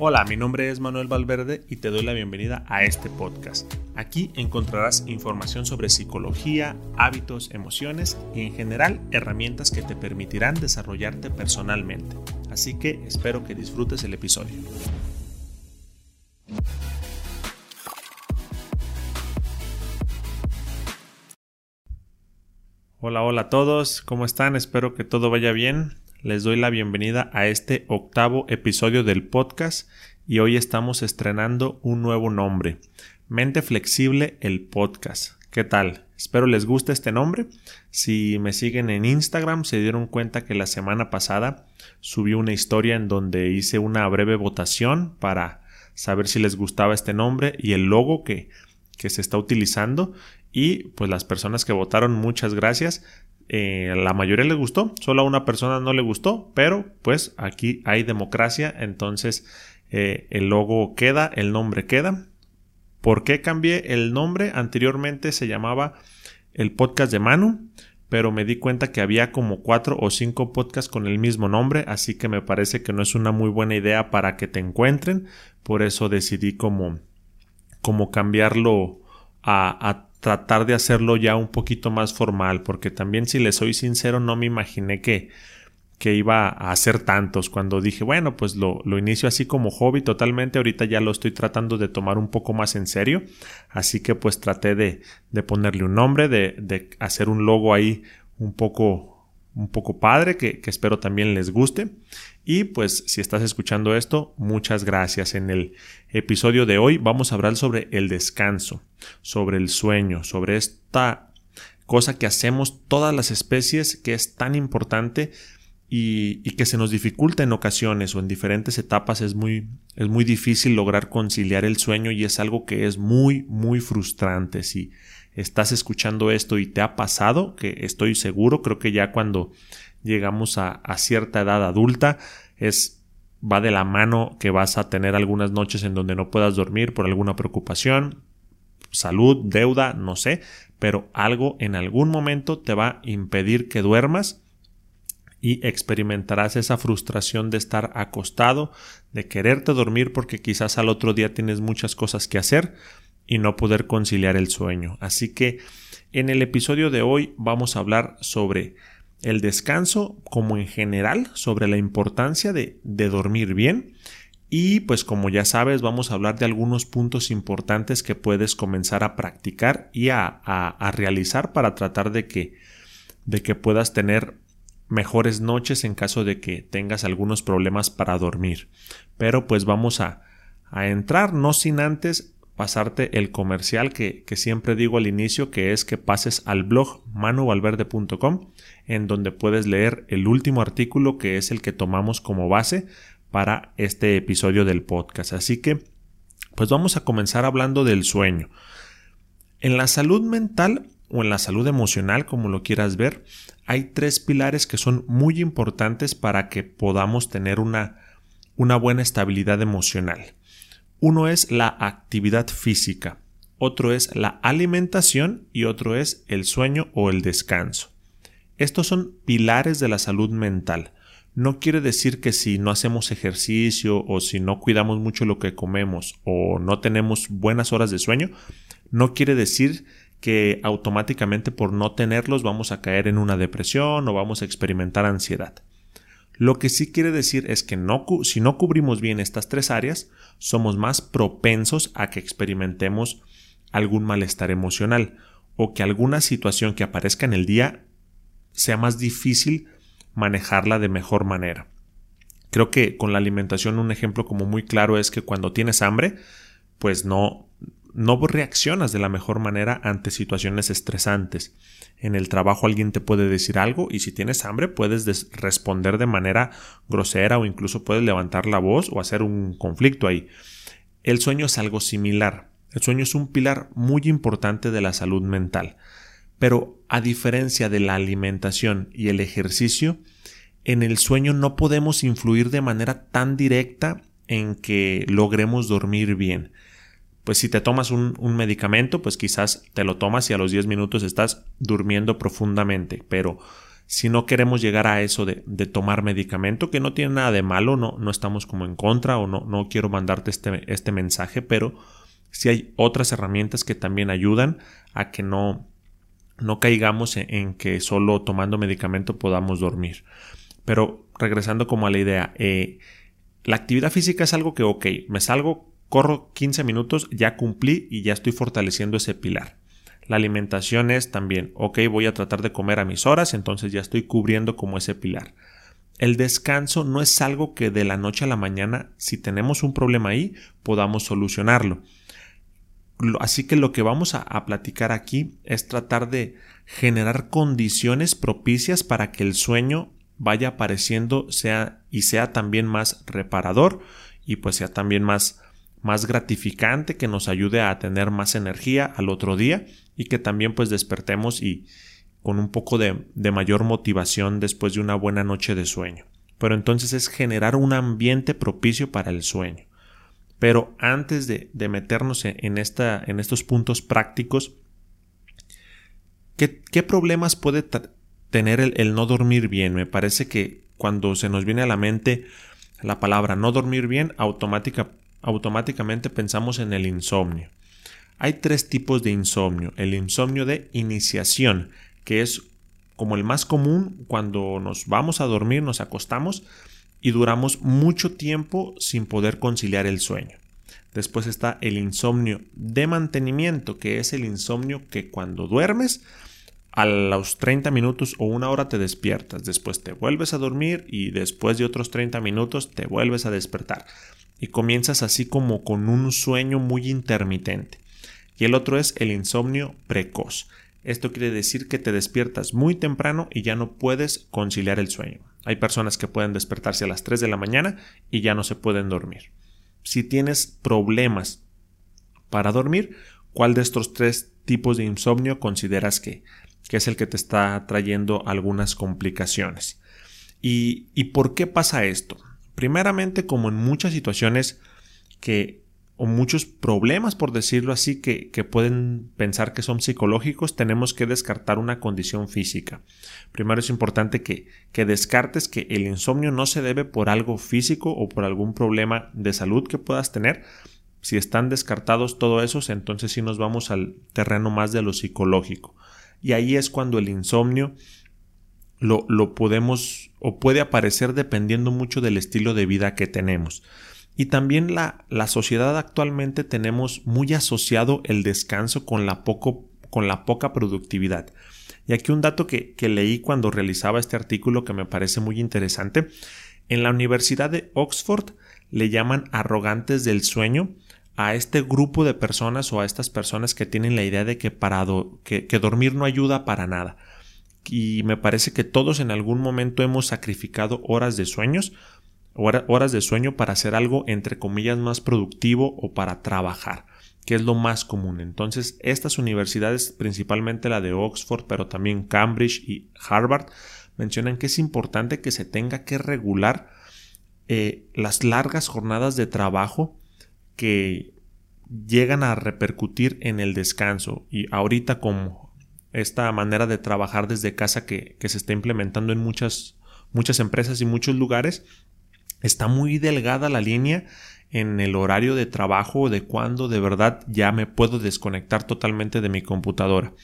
Hola, mi nombre es Manuel Valverde y te doy la bienvenida a este podcast. Aquí encontrarás información sobre psicología, hábitos, emociones y en general herramientas que te permitirán desarrollarte personalmente. Así que espero que disfrutes el episodio. Hola, hola a todos, ¿cómo están? Espero que todo vaya bien les doy la bienvenida a este octavo episodio del podcast y hoy estamos estrenando un nuevo nombre, Mente Flexible el Podcast. ¿Qué tal? Espero les guste este nombre. Si me siguen en Instagram se dieron cuenta que la semana pasada subí una historia en donde hice una breve votación para saber si les gustaba este nombre y el logo que, que se está utilizando y pues las personas que votaron muchas gracias eh, la mayoría le gustó, solo a una persona no le gustó, pero pues aquí hay democracia, entonces eh, el logo queda, el nombre queda. ¿Por qué cambié el nombre? Anteriormente se llamaba el podcast de Manu, pero me di cuenta que había como cuatro o cinco podcasts con el mismo nombre, así que me parece que no es una muy buena idea para que te encuentren, por eso decidí como, como cambiarlo a, a tratar de hacerlo ya un poquito más formal, porque también si le soy sincero no me imaginé que, que iba a hacer tantos. Cuando dije, bueno, pues lo, lo, inicio así como hobby totalmente, ahorita ya lo estoy tratando de tomar un poco más en serio, así que pues traté de, de ponerle un nombre, de, de hacer un logo ahí un poco un poco padre que, espero también les guste. Y pues si estás escuchando esto, muchas gracias. En el episodio de hoy vamos a hablar sobre el descanso, sobre el sueño, sobre esta cosa que hacemos todas las especies que es tan importante y, que se nos dificulta en ocasiones o en diferentes etapas es muy, es muy difícil lograr conciliar el sueño y es algo que es muy, muy frustrante. Si estás escuchando esto y te ha pasado, que estoy seguro, creo que ya cuando llegamos a, cierta edad adulta es va de la mano que vas a tener algunas noches en donde no puedas dormir por alguna preocupación, salud, deuda, no sé, pero algo en algún momento te va a impedir que duermas y experimentarás esa frustración de estar acostado, de quererte dormir porque quizás al otro día tienes muchas cosas que hacer y no poder conciliar el sueño. Así que en el episodio de hoy vamos a hablar sobre el descanso como en general, sobre la importancia de, de dormir bien y pues como ya sabes vamos a hablar de algunos puntos importantes que puedes comenzar a practicar y a, a, a realizar para tratar de que, de que puedas tener mejores noches en caso de que tengas algunos problemas para dormir. Pero pues vamos a, a entrar no sin antes pasarte el comercial que, que, siempre digo al inicio, que es que pases al blog manuvalverde.com, en donde puedes leer el último artículo que es el que tomamos como base para este episodio del podcast. Así que, pues vamos a comenzar hablando del sueño. En la salud mental o en la salud emocional, como lo quieras ver, hay tres pilares que son muy importantes para que podamos tener una, una buena estabilidad emocional. Uno es la actividad física, otro es la alimentación y otro es el sueño o el descanso. Estos son pilares de la salud mental. No quiere decir que si no hacemos ejercicio o si no cuidamos mucho lo que comemos o no tenemos buenas horas de sueño, no quiere decir que automáticamente por no tenerlos vamos a caer en una depresión o vamos a experimentar ansiedad. Lo que sí quiere decir es que si no cubrimos bien estas tres áreas, somos más propensos a que experimentemos algún malestar emocional o que alguna situación que aparezca en el día sea más difícil manejarla de mejor manera. Creo que con la alimentación un ejemplo como muy claro es que cuando tienes hambre, pues no no reaccionas de la mejor manera ante situaciones estresantes. En el trabajo alguien te puede decir algo y si tienes hambre puedes responder de manera grosera o incluso puedes levantar la voz o hacer un conflicto ahí. El sueño es algo similar. El sueño es un pilar muy importante de la salud mental. Pero a diferencia de la alimentación y el ejercicio, en el sueño no podemos influir de manera tan directa en que logremos dormir bien pues si te tomas un, medicamento, pues quizás te lo tomas y a los 10 minutos estás durmiendo profundamente, pero si no queremos llegar a eso de, tomar medicamento, que no tiene nada de malo, no, no estamos como en contra o no, no quiero mandarte este, este mensaje, pero si hay otras herramientas que también ayudan a que no, no caigamos en, que solo tomando medicamento podamos dormir. Pero regresando como a la idea, eh, la actividad física es algo que, ok, me salgo, corro 15 minutos, ya cumplí y ya estoy fortaleciendo ese pilar. La alimentación es también, ok, voy a tratar de comer a mis horas, entonces ya estoy cubriendo como ese pilar. El descanso no es algo que de la noche a la mañana, si tenemos un problema ahí, podamos solucionarlo. Así que lo que vamos a, a, platicar aquí es tratar de generar condiciones propicias para que el sueño vaya apareciendo sea y sea también más reparador y pues sea también más más gratificante que nos ayude a tener más energía al otro día y que también pues despertemos y con un poco de, mayor motivación después de una buena noche de sueño. Pero entonces es generar un ambiente propicio para el sueño. Pero antes de, meternos en, esta, en, estos puntos prácticos, ¿qué, qué problemas puede tener el, el, no dormir bien? Me parece que cuando se nos viene a la mente la palabra no dormir bien, automática, automáticamente pensamos en el insomnio. Hay tres tipos de insomnio. El insomnio de iniciación, que es como el más común cuando nos vamos a dormir, nos acostamos y duramos mucho tiempo sin poder conciliar el sueño. Después está el insomnio de mantenimiento, que es el insomnio que cuando duermes, a los 30 minutos o una hora te despiertas, después te vuelves a dormir y después de otros 30 minutos te vuelves a despertar. Y comienzas así como con un sueño muy intermitente y el otro es el insomnio precoz. Esto quiere decir que te despiertas muy temprano y ya no puedes conciliar el sueño. Hay personas que pueden despertarse a las 3 de la mañana y ya no se pueden dormir. Si tienes problemas para dormir, ¿cuál de estos tres tipos de insomnio consideras que, que es el que te está trayendo algunas complicaciones? ¿Y, ¿Y por qué pasa esto? Primeramente, como en muchas situaciones que o muchos problemas, por decirlo así, que, pueden pensar que son psicológicos, tenemos que descartar una condición física. Primero es importante que, que descartes que el insomnio no se debe por algo físico o por algún problema de salud que puedas tener. Si están descartados todos esos, entonces sí nos vamos al terreno más de lo psicológico. Y ahí es cuando el insomnio lo, lo podemos o puede aparecer dependiendo mucho del estilo de vida que tenemos. Y también la, la sociedad actualmente tenemos muy asociado el descanso con la, poco, con la poca productividad. Y aquí un dato que, que leí cuando realizaba este artículo que me parece muy interesante. En la Universidad de Oxford le llaman arrogantes del sueño a este grupo de personas o a estas personas que tienen la idea de que, parado, que, que dormir no ayuda para nada. Y me parece que todos en algún momento hemos sacrificado horas de sueños horas de sueño para hacer algo entre comillas más productivo o para trabajar, que es lo más común. Entonces, estas universidades, principalmente la de Oxford, pero también Cambridge y Harvard, mencionan que es importante que se tenga que regular eh, las largas jornadas de trabajo que llegan a repercutir en el descanso. Y ahorita como esta manera de trabajar desde casa que, que se está implementando en muchas, muchas empresas y muchos lugares, está muy delgada la línea en el horario de trabajo de cuando de verdad ya me puedo desconectar totalmente de mi computadora.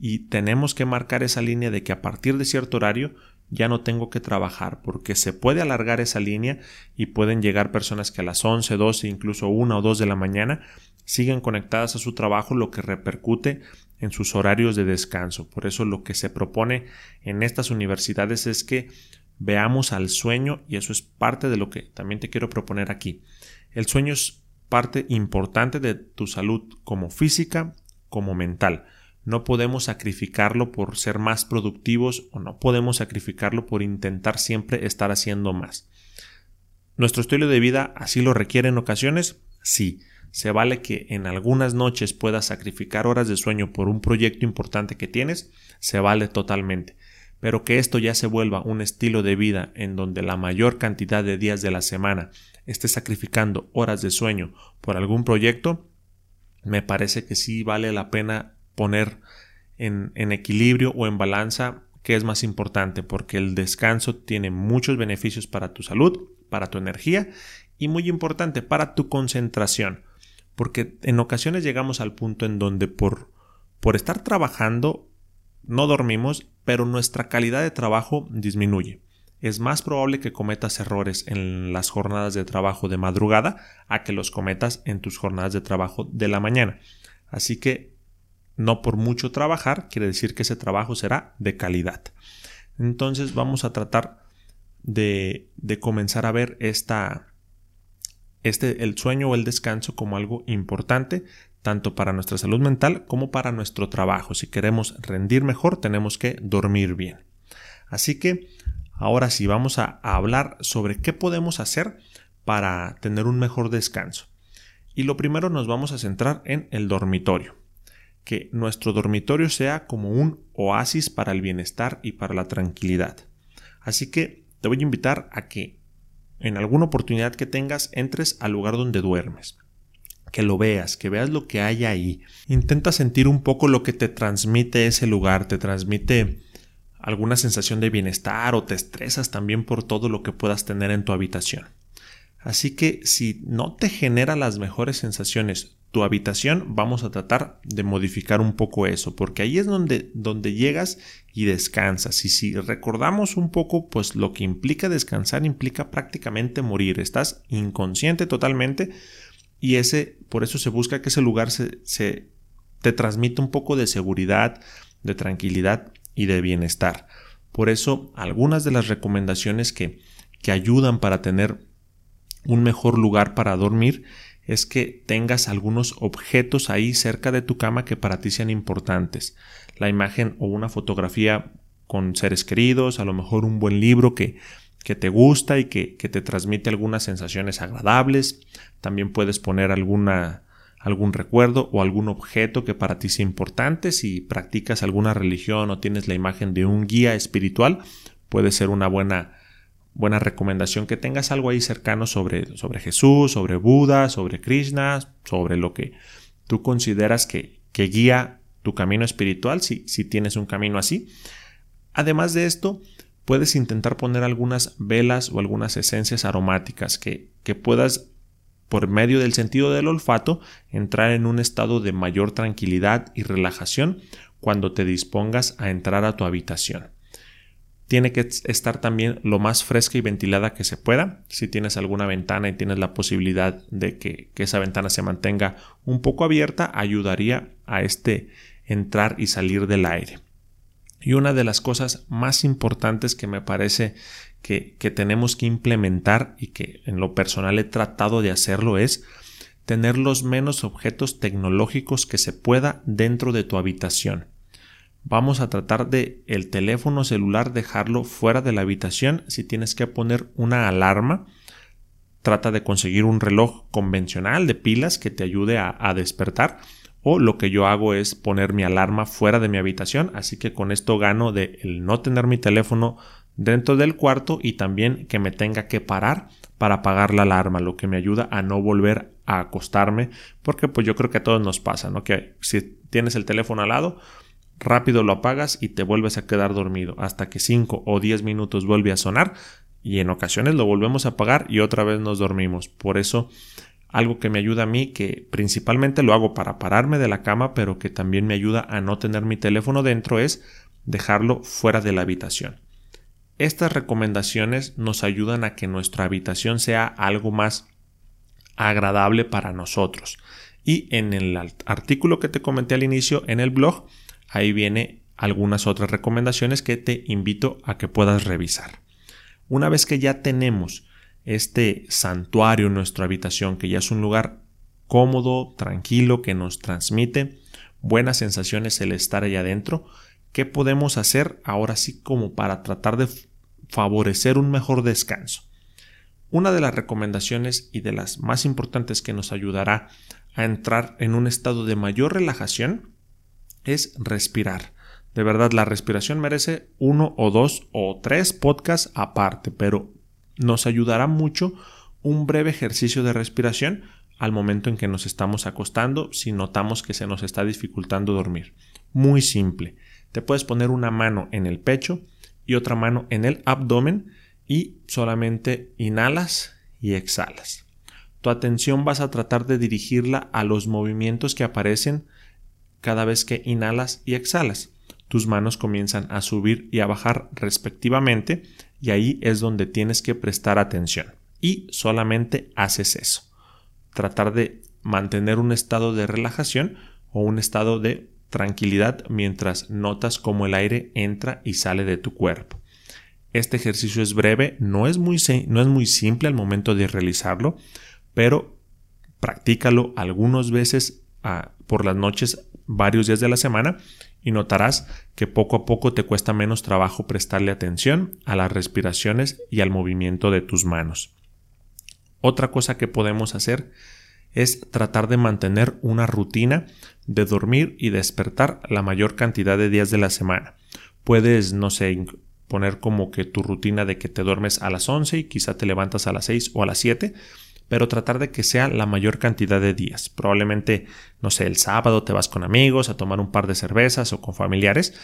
Y tenemos que marcar esa línea de que a partir de cierto horario ya no tengo que trabajar porque se puede alargar esa línea y pueden llegar personas que a las 11, 12, incluso 1 o 2 de la mañana siguen conectadas a su trabajo lo que repercute en sus horarios de descanso. Por eso lo que se propone en estas universidades es que veamos al sueño y eso es parte de lo que también te quiero proponer aquí. El sueño es parte importante de tu salud como física como mental. No podemos sacrificarlo por ser más productivos o no podemos sacrificarlo por intentar siempre estar haciendo más. ¿Nuestro estilo de vida así lo requiere en ocasiones? Sí. Se vale que en algunas noches puedas sacrificar horas de sueño por un proyecto importante que tienes, se vale totalmente pero que esto ya se vuelva un estilo de vida en donde la mayor cantidad de días de la semana esté sacrificando horas de sueño por algún proyecto, me parece que sí vale la pena poner en, equilibrio o en balanza qué es más importante, porque el descanso tiene muchos beneficios para tu salud, para tu energía y muy importante para tu concentración, porque en ocasiones llegamos al punto en donde por, por estar trabajando no dormimos, pero nuestra calidad de trabajo disminuye. Es más probable que cometas errores en las jornadas de trabajo de madrugada a que los cometas en tus jornadas de trabajo de la mañana. Así que no por mucho trabajar quiere decir que ese trabajo será de calidad. Entonces vamos a tratar de, de comenzar a ver esta, este, el sueño o el descanso como algo importante tanto para nuestra salud mental como para nuestro trabajo. Si queremos rendir mejor, tenemos que dormir bien. Así que ahora sí vamos a, a hablar sobre qué podemos hacer para tener un mejor descanso. Y lo primero nos vamos a centrar en el dormitorio. Que nuestro dormitorio sea como un oasis para el bienestar y para la tranquilidad. Así que te voy a invitar a que en alguna oportunidad que tengas entres al lugar donde duermes que lo veas, que veas lo que hay ahí. Intenta sentir un poco lo que te transmite ese lugar, te transmite alguna sensación de bienestar o te estresas también por todo lo que puedas tener en tu habitación. Así que si no te genera las mejores sensaciones tu habitación, vamos a tratar de modificar un poco eso, porque ahí es donde, donde llegas y descansas. Y si recordamos un poco, pues lo que implica descansar implica prácticamente morir. Estás inconsciente totalmente y ese, por eso se busca que ese lugar se, se te transmita un poco de seguridad, de tranquilidad y de bienestar. Por eso, algunas de las recomendaciones que, que ayudan para tener un mejor lugar para dormir es que tengas algunos objetos ahí cerca de tu cama que para ti sean importantes. La imagen o una fotografía con seres queridos, a lo mejor un buen libro que, que te gusta y que, te transmite algunas sensaciones agradables. También puedes poner alguna, algún recuerdo o algún objeto que para ti sea importante. Si practicas alguna religión o tienes la imagen de un guía espiritual, puede ser una buena, buena recomendación que tengas algo ahí cercano sobre, sobre Jesús, sobre Buda, sobre Krishna, sobre lo que tú consideras que, que guía tu camino espiritual, si, si tienes un camino así. Además de esto, puedes intentar poner algunas velas o algunas esencias aromáticas que, que puedas por medio del sentido del olfato entrar en un estado de mayor tranquilidad y relajación cuando te dispongas a entrar a tu habitación. Tiene que estar también lo más fresca y ventilada que se pueda. Si tienes alguna ventana y tienes la posibilidad de que, que esa ventana se mantenga un poco abierta, ayudaría a este entrar y salir del aire. Y una de las cosas más importantes que me parece que, que, tenemos que implementar y que en lo personal he tratado de hacerlo es tener los menos objetos tecnológicos que se pueda dentro de tu habitación. Vamos a tratar de el teléfono celular dejarlo fuera de la habitación. Si tienes que poner una alarma, trata de conseguir un reloj convencional de pilas que te ayude a, despertar o lo que yo hago es poner mi alarma fuera de mi habitación, así que con esto gano de el no tener mi teléfono dentro del cuarto y también que me tenga que parar para apagar la alarma, lo que me ayuda a no volver a acostarme, porque pues yo creo que a todos nos pasa, ¿no? Que si tienes el teléfono al lado, rápido lo apagas y te vuelves a quedar dormido hasta que 5 o 10 minutos vuelve a sonar y en ocasiones lo volvemos a apagar y otra vez nos dormimos. Por eso algo que me ayuda a mí, que principalmente lo hago para pararme de la cama, pero que también me ayuda a no tener mi teléfono dentro, es dejarlo fuera de la habitación. Estas recomendaciones nos ayudan a que nuestra habitación sea algo más agradable para nosotros. Y en el artículo que te comenté al inicio en el blog, ahí viene algunas otras recomendaciones que te invito a que puedas revisar. Una vez que ya tenemos este santuario en nuestra habitación, que ya es un lugar cómodo, tranquilo, que nos transmite buenas sensaciones el estar ahí adentro, ¿qué podemos hacer ahora sí como para tratar de favorecer un mejor descanso? Una de las recomendaciones y de las más importantes que nos ayudará a entrar en un estado de mayor relajación es respirar. De verdad, la respiración merece uno o dos o tres podcasts aparte, pero nos ayudará mucho un breve ejercicio de respiración al momento en que nos estamos acostando si notamos que se nos está dificultando dormir. Muy simple. Te puedes poner una mano en el pecho y otra mano en el abdomen y solamente inhalas y exhalas. Tu atención vas a tratar de dirigirla a los movimientos que aparecen cada vez que inhalas y exhalas. Tus manos comienzan a subir y a bajar respectivamente y ahí es donde tienes que prestar atención. Y solamente haces eso. Tratar de mantener un estado de relajación o un estado de tranquilidad mientras notas cómo el aire entra y sale de tu cuerpo. Este ejercicio es breve, no es muy, no es muy simple al momento de realizarlo, pero practícalo algunas veces ah, por las noches, varios días de la semana, y notarás que poco a poco te cuesta menos trabajo prestarle atención a las respiraciones y al movimiento de tus manos. Otra cosa que podemos hacer es tratar de mantener una rutina de dormir y despertar la mayor cantidad de días de la semana. Puedes, no sé, poner como que tu rutina de que te duermes a las 11 y quizá te levantas a las 6 o a las 7, pero tratar de que sea la mayor cantidad de días. Probablemente, no sé, el sábado te vas con amigos a tomar un par de cervezas o con familiares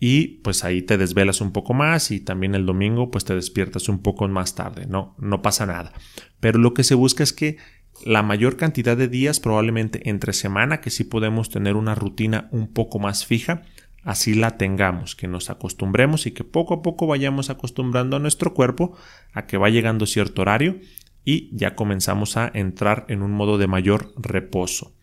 y pues ahí te desvelas un poco más y también el domingo pues te despiertas un poco más tarde, no, no pasa nada. Pero lo que se busca es que la mayor cantidad de días, probablemente entre semana, que sí podemos tener una rutina un poco más fija, así la tengamos, que nos acostumbremos y que poco a poco vayamos acostumbrando a nuestro cuerpo a que va llegando cierto horario y ya comenzamos a entrar en un modo de mayor reposo.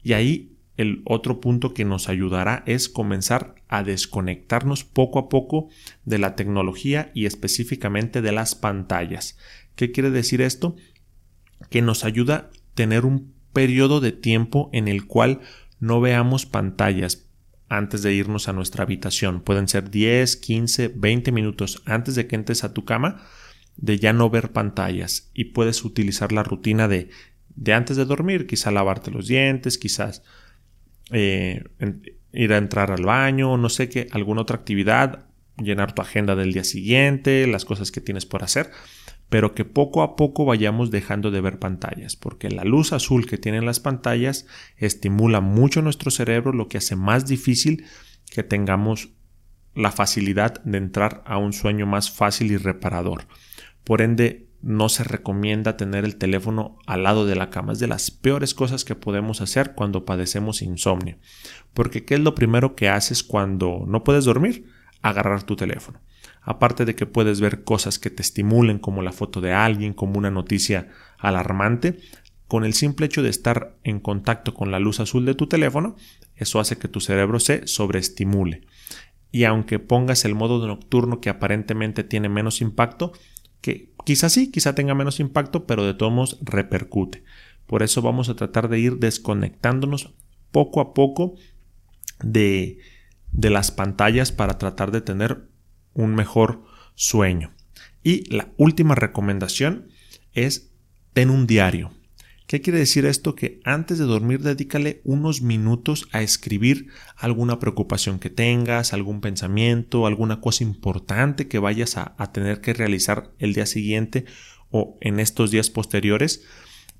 Y ahí el otro punto que nos ayudará es comenzar a desconectarnos poco a poco de la tecnología y específicamente de las pantallas. ¿Qué quiere decir esto? Que nos ayuda a tener un periodo de tiempo en el cual no veamos pantallas antes de irnos a nuestra habitación. Pueden ser 10, 15, 20 minutos antes de que entres a tu cama de ya no ver pantallas y puedes utilizar la rutina de, de antes de dormir, quizá lavarte los dientes, quizás eh, ir a entrar al baño, no sé qué, alguna otra actividad, llenar tu agenda del día siguiente, las cosas que tienes por hacer, pero que poco a poco vayamos dejando de ver pantallas, porque la luz azul que tienen las pantallas estimula mucho nuestro cerebro, lo que hace más difícil que tengamos la facilidad de entrar a un sueño más fácil y reparador. Por ende, no se recomienda tener el teléfono al lado de la cama. Es de las peores cosas que podemos hacer cuando padecemos insomnio. Porque ¿qué es lo primero que haces cuando no puedes dormir? Agarrar tu teléfono. Aparte de que puedes ver cosas que te estimulen como la foto de alguien, como una noticia alarmante, con el simple hecho de estar en contacto con la luz azul de tu teléfono, eso hace que tu cerebro se sobreestimule. Y aunque pongas el modo nocturno que aparentemente tiene menos impacto, que quizás sí, quizá tenga menos impacto, pero de todos modos repercute. Por eso vamos a tratar de ir desconectándonos poco a poco de, de las pantallas para tratar de tener un mejor sueño. Y la última recomendación es ten un diario. ¿Qué quiere decir esto? Que antes de dormir dedícale unos minutos a escribir alguna preocupación que tengas, algún pensamiento, alguna cosa importante que vayas a, tener que realizar el día siguiente o en estos días posteriores,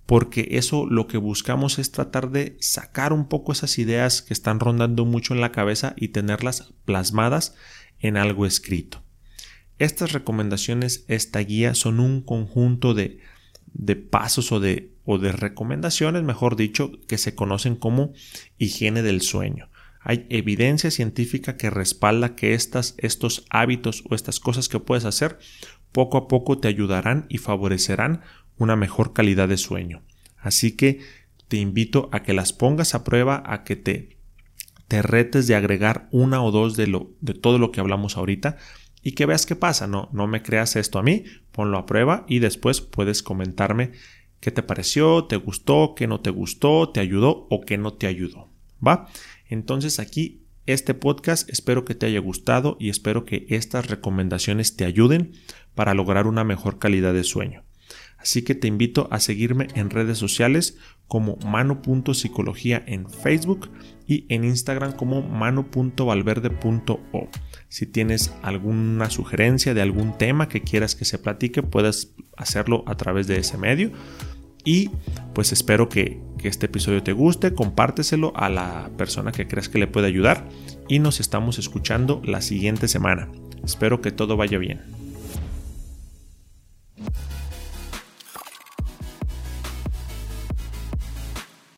porque eso lo que buscamos es tratar de sacar un poco esas ideas que están rondando mucho en la cabeza y tenerlas plasmadas en algo escrito. Estas recomendaciones, esta guía son un conjunto de, de pasos o de o de recomendaciones, mejor dicho, que se conocen como higiene del sueño. Hay evidencia científica que respalda que estas, estos hábitos o estas cosas que puedes hacer poco a poco te ayudarán y favorecerán una mejor calidad de sueño. Así que te invito a que las pongas a prueba, a que te, te retes de agregar una o dos de, lo, de todo lo que hablamos ahorita y que veas qué pasa. No, no me creas esto a mí, ponlo a prueba y después puedes comentarme ¿Qué te pareció? ¿Te gustó? ¿Qué no te gustó? ¿Te ayudó o qué no te ayudó? ¿Va? Entonces aquí este podcast espero que te haya gustado y espero que estas recomendaciones te ayuden para lograr una mejor calidad de sueño. Así que te invito a seguirme en redes sociales como mano.psicología en Facebook y en Instagram como mano.valverde.o. Si tienes alguna sugerencia de algún tema que quieras que se platique, puedes hacerlo a través de ese medio. Y pues espero que, que este episodio te guste, compárteselo a la persona que creas que le puede ayudar y nos estamos escuchando la siguiente semana. Espero que todo vaya bien.